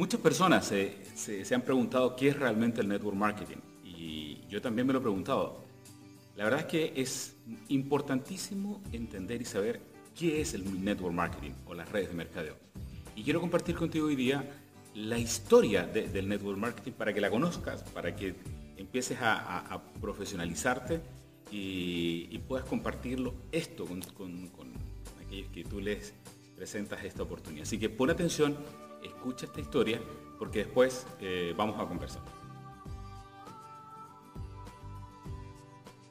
Muchas personas se, han preguntado qué es realmente el network marketing y yo también me lo he preguntado. La verdad es que es importantísimo entender y saber qué es el network marketing o las redes de mercadeo. Y quiero compartir contigo hoy día la historia del network marketing para que la conozcas, para que empieces a, profesionalizarte y, puedas compartirlo esto con, con aquellos que tú les presentas esta oportunidad. Así que pon atención, escucha esta historia, porque después eh, vamos a conversar.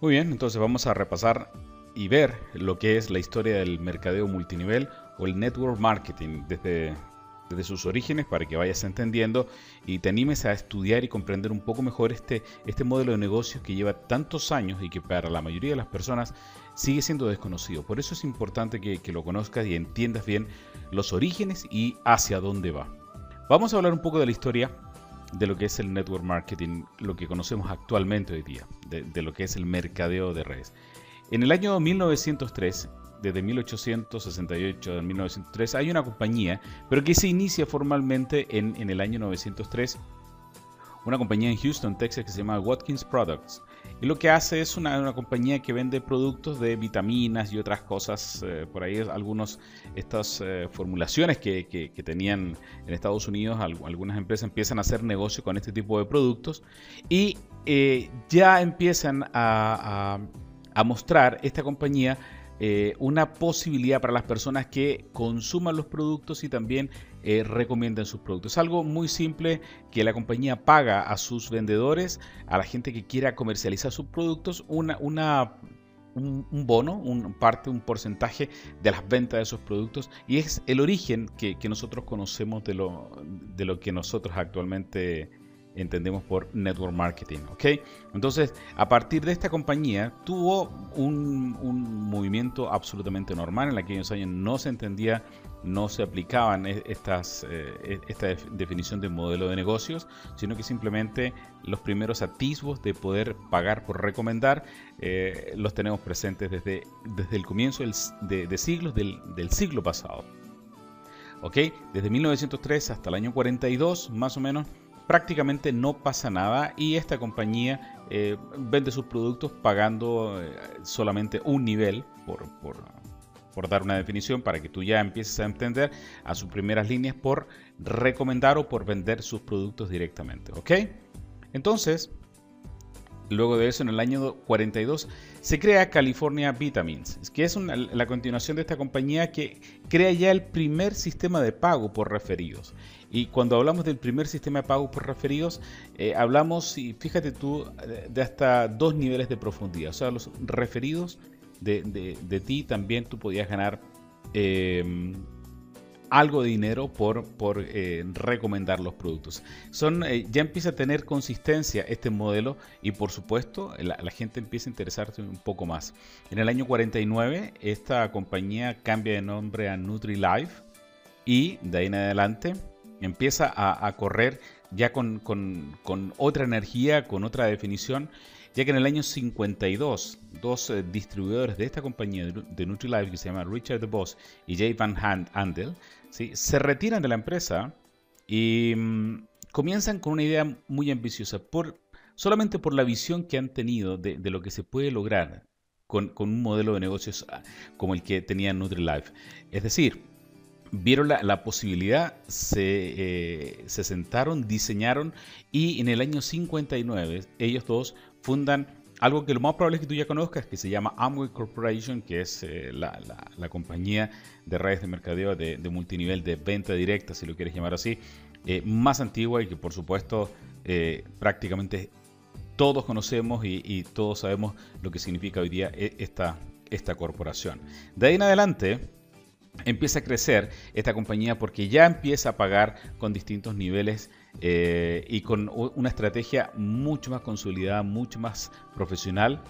Muy bien, entonces vamos a repasar y ver lo que es la historia del mercadeo multinivel o el network marketing desde, desde sus orígenes para que vayas entendiendo y te animes a estudiar y comprender un poco mejor este, este modelo de negocios que lleva tantos años y que para la mayoría de las personas sigue siendo desconocido. Por eso es importante que, lo conozcas y entiendas bien los orígenes y hacia dónde va. Vamos a hablar un poco de la historia de lo que es el network marketing, lo que conocemos actualmente hoy día, de, lo que es el mercadeo de redes. En el año 1903, desde 1868 a 1903, hay una compañía, pero que se inicia formalmente en, en el año 903 una compañía en Houston, Texas, que se llama Watkins Products. Y lo que hace es una, compañía que vende productos de vitaminas y otras cosas, eh, por ahí algunos, estas eh, formulaciones que, tenían en Estados Unidos, algunas empresas empiezan a hacer negocio con este tipo de productos y eh, ya empiezan a, a mostrar esta compañía eh, una posibilidad para las personas que consuman los productos y también eh, recomienden sus productos. Es algo muy simple que la compañía paga a sus vendedores, a la gente que quiera comercializar sus productos, una, una un, bono, un parte, un porcentaje de las ventas de esos productos y es el origen que, que nosotros conocemos de lo, de lo que nosotros actualmente entendemos por network marketing. ¿ok? Entonces, a partir de esta compañía, tuvo un, movimiento absolutamente normal. En aquellos años no se entendía, no se aplicaban e, estas, eh, e, esta definición de modelo de negocios, sino que simplemente los primeros atisbos de poder pagar por recomendar eh, los tenemos presentes desde, desde el comienzo de, siglos del, del siglo pasado. ¿Ok? Desde 1903 hasta el año 42, más o menos, prácticamente no pasa nada y esta compañía eh, vende sus productos pagando eh, solamente un nivel por, dar una definición para que tú ya empieces a entender a sus primeras líneas por recomendar o por vender sus productos directamente. ¿Ok? Entonces, luego de eso, en el año 42, se crea California Vitamins, que es la continuación de esta compañía que crea ya el primer sistema de pago por referidos. Y cuando hablamos del primer sistema de pago por referidos, eh, hablamos, y fíjate tú, de hasta dos niveles de profundidad. O sea, los referidos de, ti también tú podías ganar em, algo de dinero por, por eh, recomendar los productos. Son, eh, ya empieza a tener consistencia este modelo y por supuesto la, gente empieza a interesarse un poco más. En el año 49 esta compañía cambia de nombre a NutriLife y de ahí en adelante empieza a, correr ya con, otra energía, con otra definición, ya que en el año 52, dos eh, distribuidores de esta compañía de NutriLife, que se llama Richard DeVos y Jay Van Handel, se retiran de la empresa y mm, comienzan con una idea muy ambiciosa, por, solamente por la visión que han tenido de, lo que se puede lograr con, con, un modelo de negocios ah, como el que tenía NutriLife. Es decir, vieron la, posibilidad, eh, se, sentaron, diseñaron y en el año 59 ellos dos fundan algo que lo más probable es que tú ya conozcas, que se llama Amway Corporation, que es eh, la, compañía de redes de mercadeo de, multinivel de venta directa, si lo quieres llamar así, eh, más antigua y que por supuesto prácticamente todos conocemos y, y, todos sabemos lo que significa hoy día esta, esta corporación. De ahí en adelante, empieza a crecer esta compañía porque ya empieza a pagar con distintos niveles eh, y con una estrategia mucho más consolidada, mucho más profesional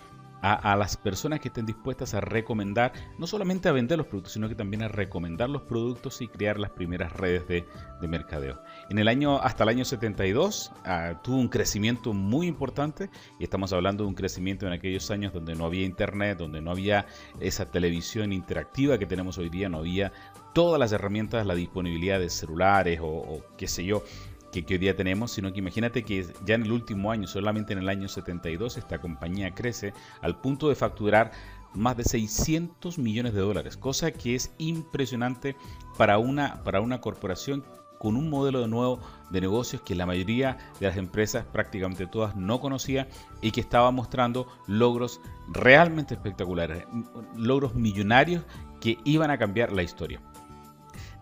a, las personas que estén dispuestas a recomendar, no solamente a vender los productos, sino que también a recomendar los productos y crear las primeras redes de, mercadeo. En el año, hasta el año 72 ah, tuvo un crecimiento muy importante y estamos hablando de un crecimiento en aquellos años donde no había internet, donde no había esa televisión interactiva que tenemos hoy día, no había todas las herramientas, la disponibilidad de celulares o, qué sé yo, que, hoy día tenemos, sino que imagínate que ya en el último año, solamente en el año 72, esta compañía crece al punto de facturar más de 600 millones de dólares, cosa que es impresionante para una, para una corporación con un modelo de nuevo de negocios que la mayoría de las empresas, prácticamente todas, no conocía y que estaba mostrando logros realmente espectaculares, logros millonarios que iban a cambiar la historia.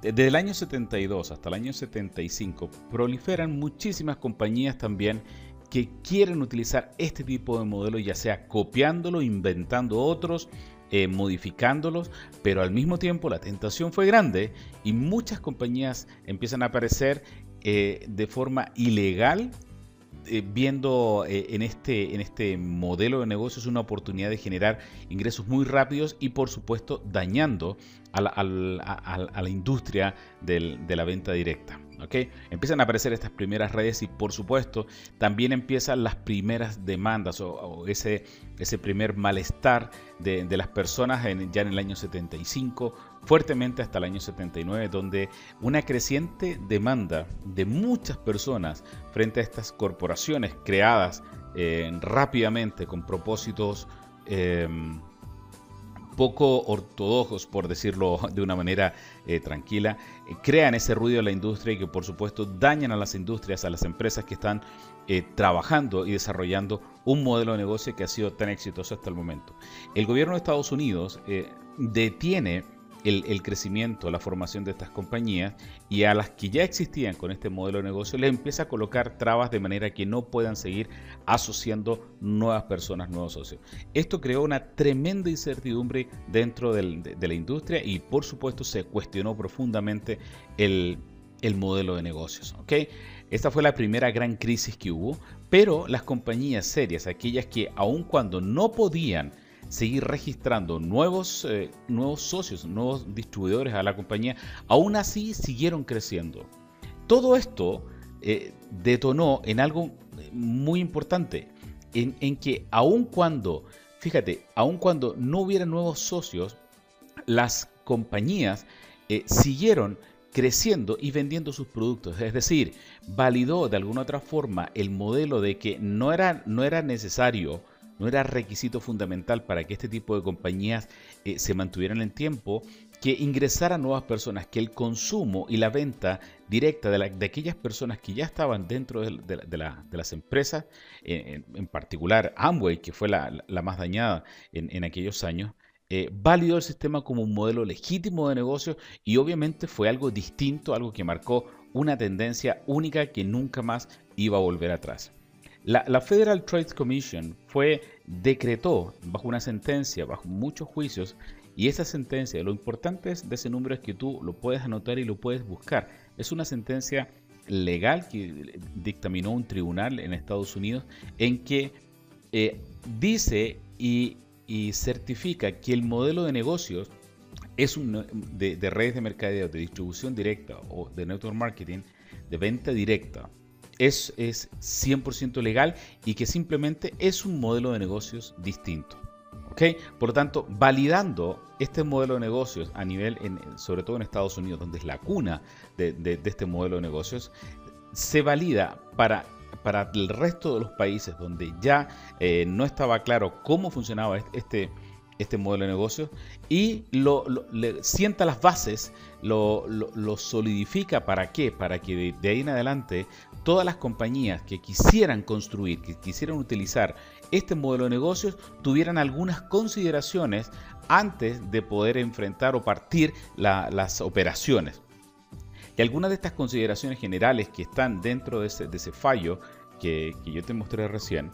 Desde el año 72 hasta el año 75 proliferan muchísimas compañías también que quieren utilizar este tipo de modelo, ya sea copiándolo, inventando otros, eh, modificándolos, pero al mismo tiempo la tentación fue grande y muchas compañías empiezan a aparecer eh, de forma ilegal eh, viendo en, este, en este modelo de negocios una oportunidad de generar ingresos muy rápidos y por supuesto dañando a la, industria de la venta directa. Empiezan a aparecer estas primeras redes y por supuesto también empiezan las primeras demandas o, ese, ese primer malestar de, las personas ya en el año 75, fuertemente hasta el año 79, donde una creciente demanda de muchas personas frente a estas corporaciones creadas eh, rápidamente con propósitos em, poco ortodoxos, por decirlo de una manera eh, tranquila, eh, crean ese ruido en la industria y que por supuesto dañan a las industrias, a las empresas que están eh, trabajando y desarrollando un modelo de negocio que ha sido tan exitoso hasta el momento. El gobierno de Estados Unidos detiene el, crecimiento, la formación de estas compañías y a las que ya existían con este modelo de negocio les empieza a colocar trabas de manera que no puedan seguir asociando nuevas personas, nuevos socios. Esto creó una tremenda incertidumbre dentro de, la industria y por supuesto se cuestionó profundamente el, modelo de negocios. ¿okay? Esta fue la primera gran crisis que hubo, pero las compañías serias, aquellas que aun cuando no podían seguir registrando nuevos, eh, nuevos socios, nuevos distribuidores a la compañía, aún así siguieron creciendo. Todo esto eh, detonó en algo muy importante, en, que aun cuando, fíjate, aun cuando no hubiera nuevos socios, las compañías eh, siguieron creciendo y vendiendo sus productos. Es decir, validó de alguna otra forma el modelo de que no era, no era necesario no era requisito fundamental para que este tipo de compañías eh, se mantuvieran en tiempo que ingresaran nuevas personas, que el consumo y la venta directa de, aquellas personas que ya estaban dentro de, las empresas, en, particular Amway, que fue la, más dañada en, aquellos años, eh, validó el sistema como un modelo legítimo de negocio y obviamente fue algo distinto, algo que marcó una tendencia única que nunca más iba a volver atrás. La, Federal Trade Commission fue, decretó bajo una sentencia, bajo muchos juicios, y esa sentencia, lo importante de ese número es que tú lo puedes anotar y lo puedes buscar. Es una sentencia legal que dictaminó un tribunal en Estados Unidos en que eh, dice y, certifica que el modelo de negocios es un, de, de redes de mercadeo, de distribución directa o de network marketing, de venta directa es, es 100% legal y que simplemente es un modelo de negocios distinto. ¿Okay? Por lo tanto, validando este modelo de negocios a nivel, en, sobre todo en Estados Unidos, donde es la cuna de, este modelo de negocios, se valida para, para el resto de los países donde ya eh, no estaba claro cómo funcionaba este, este modelo de negocio y lo, le sienta las bases, lo, lo, solidifica para qué, para que de, ahí en adelante todas las compañías que quisieran construir, que quisieran utilizar este modelo de negocios, tuvieran algunas consideraciones antes de poder enfrentar o partir las operaciones. Y algunas de estas consideraciones generales que están dentro de ese, de ese fallo que, que yo te mostré recién,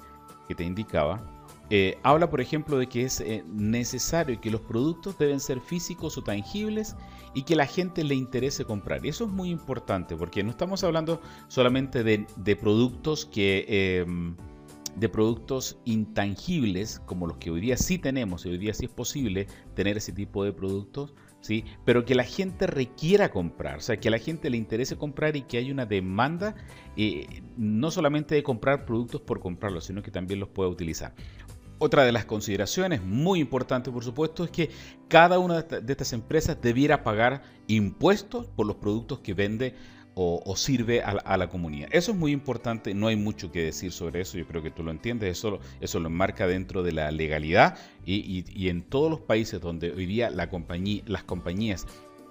que te indicaba, eh, habla, por ejemplo, de que es eh, necesario que los productos deben ser físicos o tangibles y que la gente le interese comprar. Eso es muy importante porque no estamos hablando solamente de, productos que... Em, de productos intangibles como los que hoy día sí tenemos y hoy día sí es posible tener ese tipo de productos, ¿sí? pero que la gente requiera comprar, o sea, que a la gente le interese comprar y que hay una demanda eh, no solamente de comprar productos por comprarlos, sino que también los pueda utilizar. Otra de las consideraciones muy importantes, por supuesto, es que cada una de estas empresas debiera pagar impuestos por los productos que vende o, sirve a la, comunidad. Eso es muy importante, no hay mucho que decir sobre eso, yo creo que tú lo entiendes, eso, eso lo enmarca dentro de la legalidad y, en todos los países donde hoy día las compañías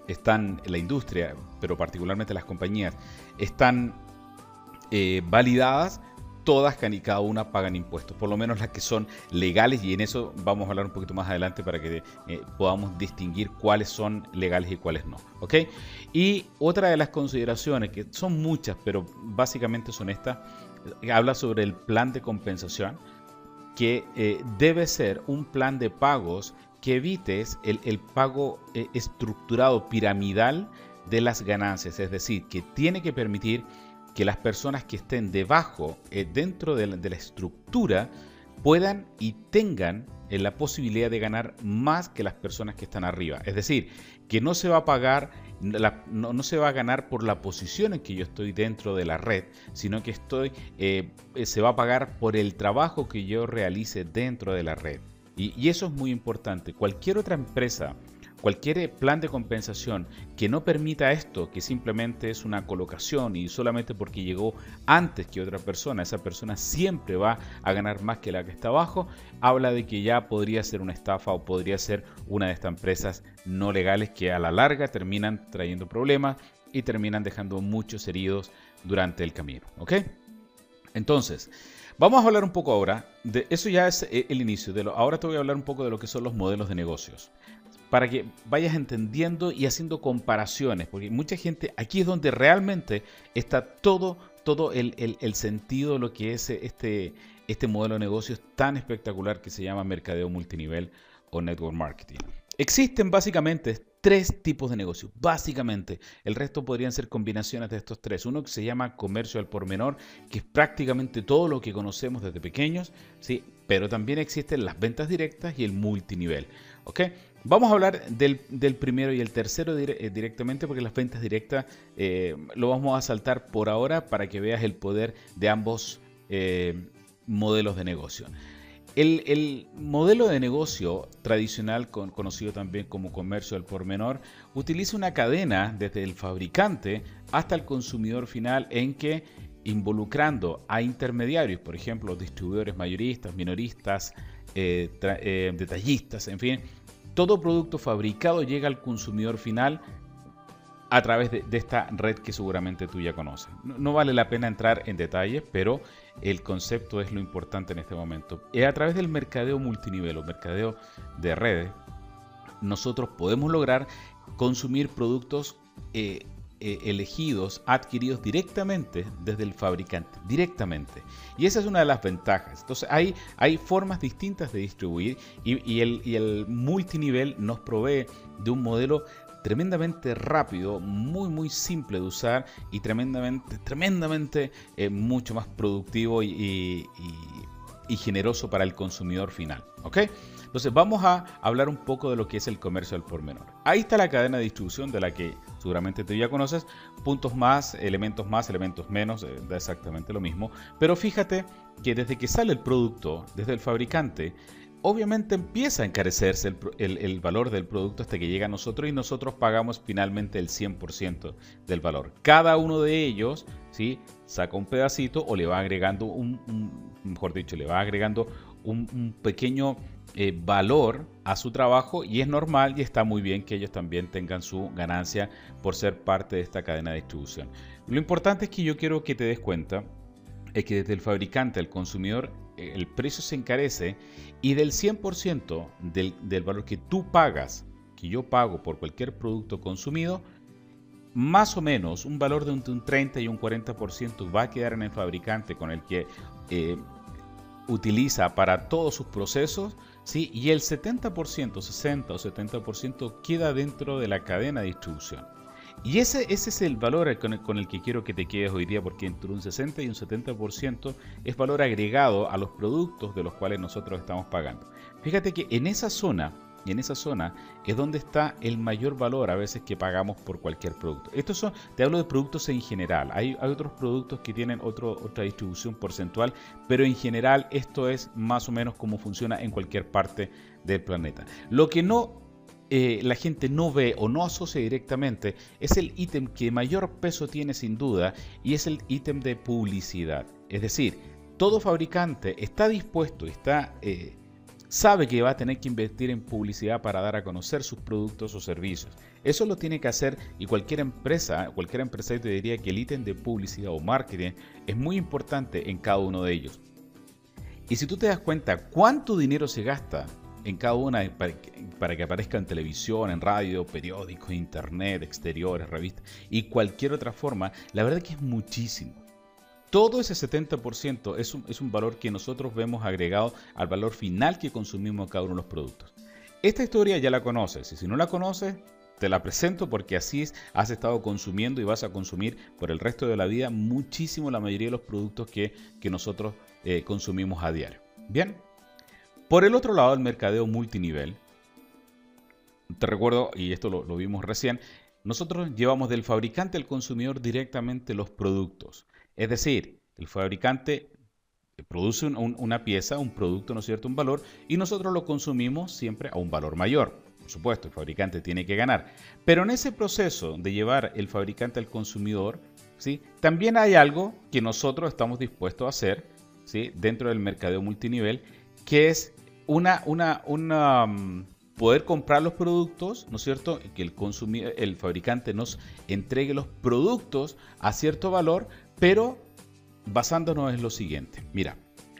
están, la industria, pero particularmente las compañías, están eh, validadas, todas y cada una pagan impuestos, por lo menos las que son legales y en eso vamos a hablar un poquito más adelante para que eh, podamos distinguir cuáles son legales y cuáles no. ¿ok? Y otra de las consideraciones, que son muchas, pero básicamente son estas, habla sobre el plan de compensación, que eh, debe ser un plan de pagos que evites el, pago eh, estructurado piramidal de las ganancias, es decir, que tiene que permitir que las personas que estén debajo, eh, dentro de la, estructura, puedan y tengan eh, la posibilidad de ganar más que las personas que están arriba. Es decir, que no se va a pagar, no, se va a ganar por la posición en que yo estoy dentro de la red, sino que estoy, eh, se va a pagar por el trabajo que yo realice dentro de la red. y eso es muy importante. Cualquier otra empresa Cualquier plan de compensación que no permita esto, que simplemente es una colocación y solamente porque llegó antes que otra persona, esa persona siempre va a ganar más que la que está abajo, habla de que ya podría ser una estafa o podría ser una de estas empresas no legales que a la larga terminan trayendo problemas y terminan dejando muchos heridos durante el camino. ¿Ok? Entonces, vamos a hablar un poco ahora de eso ya es eh, el inicio. De lo, ahora te voy a hablar un poco de lo que son los modelos de negocios para que vayas entendiendo y haciendo comparaciones, porque mucha gente, aquí es donde realmente está todo, todo el, sentido de lo que es este, este modelo de negocios tan espectacular que se llama mercadeo multinivel o network marketing. Existen básicamente tres tipos de negocios, básicamente. El resto podrían ser combinaciones de estos tres. Uno que se llama comercio al por menor, que es prácticamente todo lo que conocemos desde pequeños, ¿sí? pero también existen las ventas directas y el multinivel. Vamos a hablar del, primero y el tercero eh, directamente porque las ventas directas eh, lo vamos a saltar por ahora para que veas el poder de ambos eh, modelos de negocio. El, modelo de negocio tradicional, conocido también como comercio al por menor, utiliza una cadena desde el fabricante hasta el consumidor final en que involucrando a intermediarios, por ejemplo, distribuidores mayoristas, minoristas, detallistas, en fin, todo producto fabricado llega al consumidor final a través de, esta red que seguramente tú ya conoces. No, vale la pena entrar en detalles, pero el concepto es lo importante en este momento. Y a través del mercadeo multinivel o mercadeo de redes, nosotros podemos lograr consumir productos eh, eh, elegidos, adquiridos directamente desde el fabricante, directamente. Y esa es una de las ventajas. Entonces hay, hay formas distintas de distribuir y, el, multinivel nos provee de un modelo tremendamente rápido, muy muy simple de usar y tremendamente, tremendamente eh, mucho más productivo y, y, generoso para el consumidor final. ¿Ok? Entonces vamos a hablar un poco de lo que es el comercio al por menor. Ahí está la cadena de distribución de la que seguramente tú ya conoces. Puntos más, elementos más, elementos menos, eh, da exactamente lo mismo. Pero fíjate que desde que sale el producto, desde el fabricante, obviamente empieza a encarecerse el, valor del producto hasta que llega a nosotros y nosotros pagamos finalmente el 100% del valor. Cada uno de ellos ¿sí? saca un pedacito o le va agregando un, mejor dicho, le va agregando un pequeño eh, valor a su trabajo y es normal y está muy bien que ellos también tengan su ganancia por ser parte de esta cadena de distribución. Lo importante es que yo quiero que te des cuenta es que desde el fabricante al consumidor eh, el precio se encarece y del 100% del, del valor que tú pagas, que yo pago por cualquier producto consumido, más o menos un valor de un, 30 y un 40% va a quedar en el fabricante con el que eh, utiliza para todos sus procesos ¿sí? y el 70%, 60 o 70% queda dentro de la cadena de distribución. Y ese, ese es el valor con el, que quiero que te quedes hoy día, porque entre un 60 y un 70% es valor agregado a los productos de los cuales nosotros estamos pagando. Fíjate que en esa zona en esa zona es donde está el mayor valor a veces que pagamos por cualquier producto. Estos son, te hablo de productos en general. Hay, otros productos que tienen otra distribución porcentual, pero en general esto es más o menos como funciona en cualquier parte del planeta. Lo que no eh, la gente no ve o no asocia directamente es el ítem que mayor peso tiene sin duda y es el ítem de publicidad. Es decir, todo fabricante está dispuesto, está eh, sabe que va a tener que invertir en publicidad para dar a conocer sus productos o servicios. Eso lo tiene que hacer y cualquier empresa, cualquier empresario te diría que el ítem de publicidad o marketing es muy importante en cada uno de ellos. Y si tú te das cuenta cuánto dinero se gasta en cada una para que, aparezca en televisión, en radio, periódicos, internet, exteriores, revistas y cualquier otra forma, la verdad que es muchísimo. Todo ese 70% es un, es un valor que nosotros vemos agregado al valor final que consumimos cada uno de los productos. Esta historia ya la conoces y si no la conoces, te la presento porque así has estado consumiendo y vas a consumir por el resto de la vida muchísimo la mayoría de los productos que, nosotros eh, consumimos a diario. Bien, por el otro lado, el mercadeo multinivel, te recuerdo, y esto lo vimos recién, nosotros llevamos del fabricante al consumidor directamente los productos. Es decir, el fabricante produce una pieza, un producto, ¿no es cierto?, un valor, y nosotros lo consumimos siempre a un valor mayor. Por supuesto, el fabricante tiene que ganar. Pero en ese proceso de llevar el fabricante al consumidor, ¿sí? también hay algo que nosotros estamos dispuestos a hacer ¿sí? dentro del mercadeo multinivel, que es una, una, una, mm, poder comprar los productos, ¿no es cierto? Que el, el fabricante nos entregue los productos a cierto valor, pero basándonos en lo siguiente. Mira,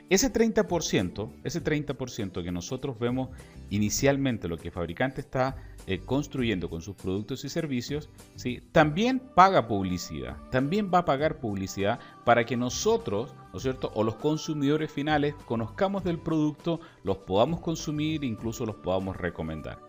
ese 30%, ese 30% que nosotros vemos inicialmente lo que el fabricante está eh, construyendo con sus productos y servicios, ¿sí? también paga publicidad, también va a pagar publicidad para que nosotros, ¿no es cierto?, o los consumidores finales conozcamos del producto, los podamos consumir, incluso los podamos recomendar.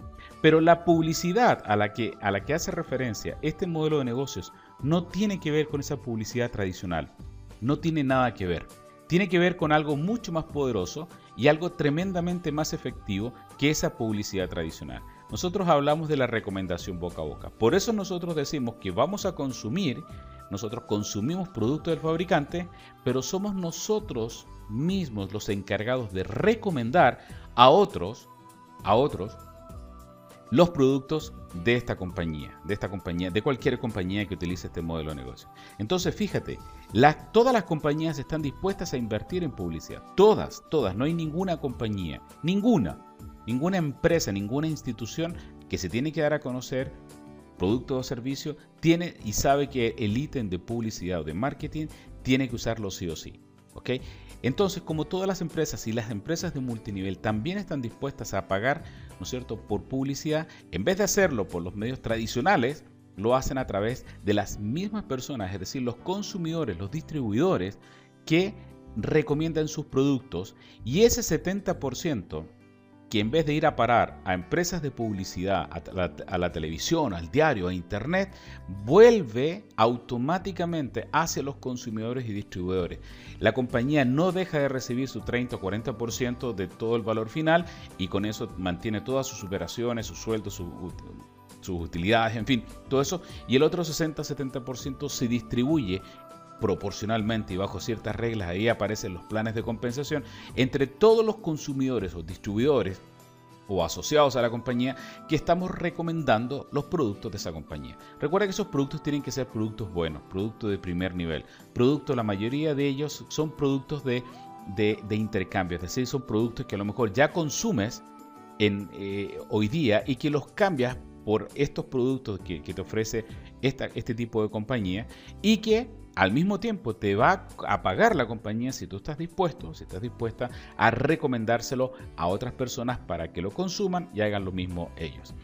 Pero la publicidad a la que, a la que hace referencia este modelo de negocios no tiene que ver con esa publicidad tradicional. No tiene nada que ver. Tiene que ver con algo mucho más poderoso y algo tremendamente más efectivo que esa publicidad tradicional. Nosotros hablamos de la recomendación boca a boca. Por eso nosotros decimos que vamos a consumir, nosotros consumimos productos del fabricante, pero somos nosotros mismos los encargados de recomendar a otros, a otros, los productos de esta compañía, de esta compañía, de cualquier compañía que utilice este modelo de negocio. Entonces, fíjate, todas las compañías están dispuestas a invertir en publicidad. Todas, todas. No hay ninguna compañía, ninguna, ninguna empresa, ninguna institución que se tiene que dar a conocer producto o servicio, tiene y sabe que el ítem de publicidad o de marketing tiene que usarlo sí o sí. ¿ok? Entonces, como todas las empresas y las empresas de multinivel también están dispuestas a pagar, ¿no es cierto?, por publicidad, en vez de hacerlo por los medios tradicionales, lo hacen a través de las mismas personas, es decir, los consumidores, los distribuidores que recomiendan sus productos y ese 70% que en vez de ir a parar a empresas de publicidad, a la, televisión, al diario, a internet, vuelve automáticamente hacia los consumidores y distribuidores. La compañía no deja de recibir su 30 o 40% de todo el valor final y con eso mantiene todas sus operaciones, sus sueldos, sus, sus utilidades, en fin, todo eso. Y el otro 60-70% se distribuye proporcionalmente y bajo ciertas reglas, ahí aparecen los planes de compensación, entre todos los consumidores o distribuidores o asociados a la compañía que estamos recomendando los productos de esa compañía. Recuerda que esos productos tienen que ser productos buenos, productos de primer nivel. Productos, la mayoría de ellos son productos de, de, intercambio, es decir, son productos que a lo mejor ya consumes en, eh, hoy día y que los cambias por estos productos que, te ofrece esta, este tipo de compañía y que al mismo tiempo te va a pagar la compañía si tú estás dispuesto, si estás dispuesta a recomendárselo a otras personas para que lo consuman y hagan lo mismo ellos.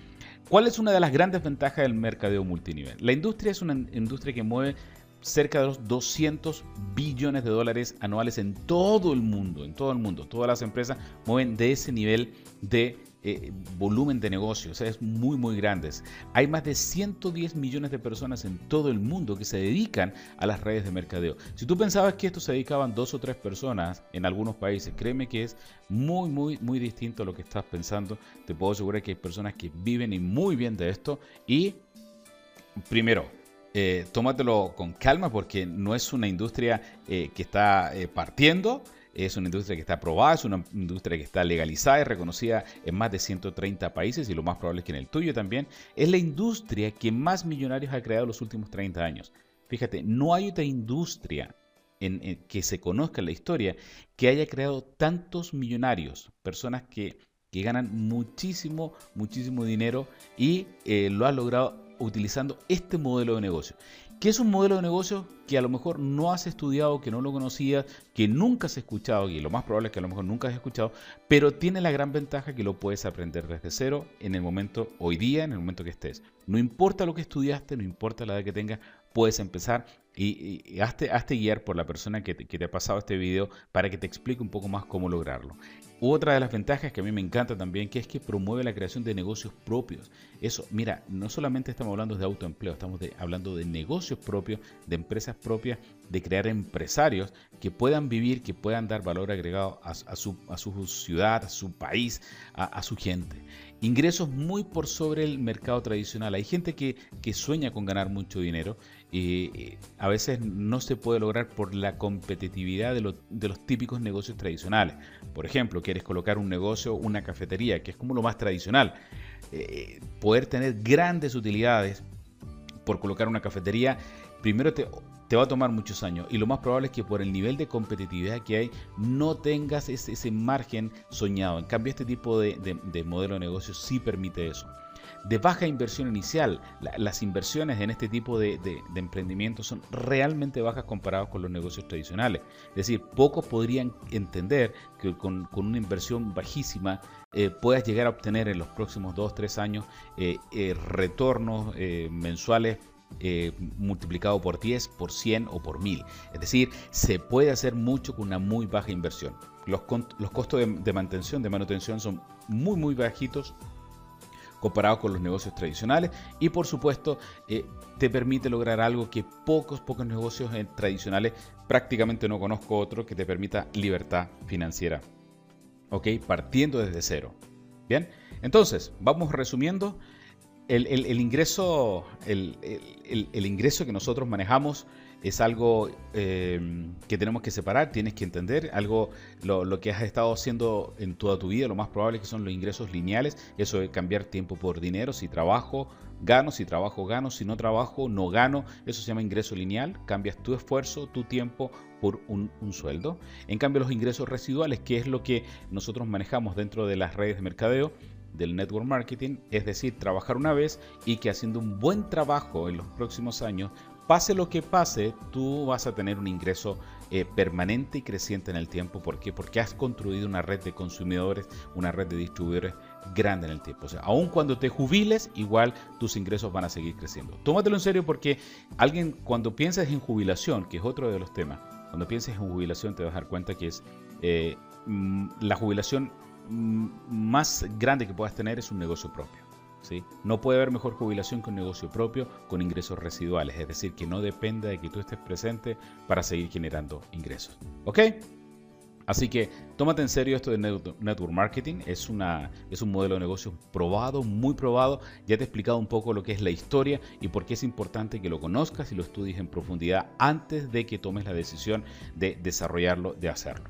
¿Cuál es una de las grandes ventajas del mercadeo multinivel? La industria es una industria que mueve cerca de los 200 billones de dólares anuales en todo el mundo, en todo el mundo. Todas las empresas mueven de ese nivel de eh, volumen de negocios, es muy muy grandes. Hay más de 110 millones de personas en todo el mundo que se dedican a las redes de mercadeo. Si tú pensabas que esto se dedicaban dos o tres personas en algunos países, créeme que es muy muy muy distinto a lo que estás pensando. Te puedo asegurar que hay personas que viven y muy bien de esto y primero eh, tómatelo con calma porque no es una industria eh, que está partiendo es una industria que está aprobada, es una industria que está legalizada y reconocida en más de 130 países y lo más probable es que en el tuyo también. Es la industria que más millonarios ha creado en los últimos 30 años. Fíjate, no hay otra industria en, que se conozca en la historia que haya creado tantos millonarios, personas que, ganan muchísimo, muchísimo dinero y eh, lo ha logrado utilizando este modelo de negocio que es un modelo de negocio que a lo mejor no has estudiado, que no lo conocías, que nunca has escuchado, y lo más probable es que a lo mejor nunca has escuchado, pero tiene la gran ventaja que lo puedes aprender desde cero en el momento, hoy día, en el momento que estés. No importa lo que estudiaste, no importa la edad que tengas, puedes empezar y, hazte, guiar por la persona que te ha pasado este video para que te explique un poco más cómo lograrlo. Otra de las ventajas que a mí me encanta también, que es que promueve la creación de negocios propios. Eso, mira, no solamente estamos hablando de autoempleo, estamos hablando de negocios propios, de empresas propias, de crear empresarios que puedan vivir, que puedan dar valor agregado a, su, ciudad, a su país, a, su gente. Ingresos muy por sobre el mercado tradicional. Hay gente que sueña con ganar mucho dinero y a veces no se puede lograr por la competitividad de, los típicos negocios tradicionales. Por ejemplo, quieres colocar un negocio, una cafetería, que es como lo más tradicional. Eh, poder tener grandes utilidades por colocar una cafetería, primero te, va a tomar muchos años y lo más probable es que por el nivel de competitividad que hay no tengas ese, margen soñado. En cambio, este tipo de, de modelo de negocio sí permite eso de baja inversión inicial. las inversiones en este tipo de, de, emprendimientos son realmente bajas comparados con los negocios tradicionales. Es decir, pocos podrían entender que con, una inversión bajísima eh, puedas llegar a obtener en los próximos 2-3 años eh, eh, retornos mensuales multiplicado por 10, por 100 o por 1000. Es decir, se puede hacer mucho con una muy baja inversión. Los, los costos de, de mantención, de manutención son muy, muy bajitos comparado con los negocios tradicionales y por supuesto eh, te permite lograr algo que pocos, pocos negocios eh, tradicionales, prácticamente no conozco otro que te permita libertad financiera. ¿Ok? Partiendo desde cero. Bien, entonces vamos resumiendo. El, ingreso, el, ingreso que nosotros manejamos es algo em, que tenemos que separar, tienes que entender, algo lo, que has estado haciendo en toda tu vida, lo más probable es que son los ingresos lineales, eso de cambiar tiempo por dinero, si trabajo, gano, si trabajo, gano, si no trabajo, no gano, eso se llama ingreso lineal, cambias tu esfuerzo, tu tiempo por un sueldo. En cambio, los ingresos residuales, que es lo que nosotros manejamos dentro de las redes de mercadeo, del network marketing, es decir, trabajar una vez y que haciendo un buen trabajo en los próximos años pase lo que pase, tú vas a tener un ingreso eh, permanente y creciente en el tiempo. ¿Por qué? Porque has construido una red de consumidores, una red de distribuidores grande en el tiempo. O sea, aun cuando te jubiles, igual tus ingresos van a seguir creciendo. Tómatelo en serio porque alguien, cuando piensas en jubilación, que es otro de los temas, cuando pienses en jubilación te vas a dar cuenta que es eh, mm, la jubilación más grande que puedas tener es un negocio propio. No puede haber mejor jubilación que un negocio propio con ingresos residuales, es decir, que no dependa de que tú estés presente para seguir generando ingresos. ¿Ok? Así que tómate en serio esto de network marketing, es, una, es un modelo de negocio probado, muy probado, ya te he explicado un poco lo que es la historia y por qué es importante que lo conozcas y lo estudies en profundidad antes de que tomes la decisión de desarrollarlo, de hacerlo.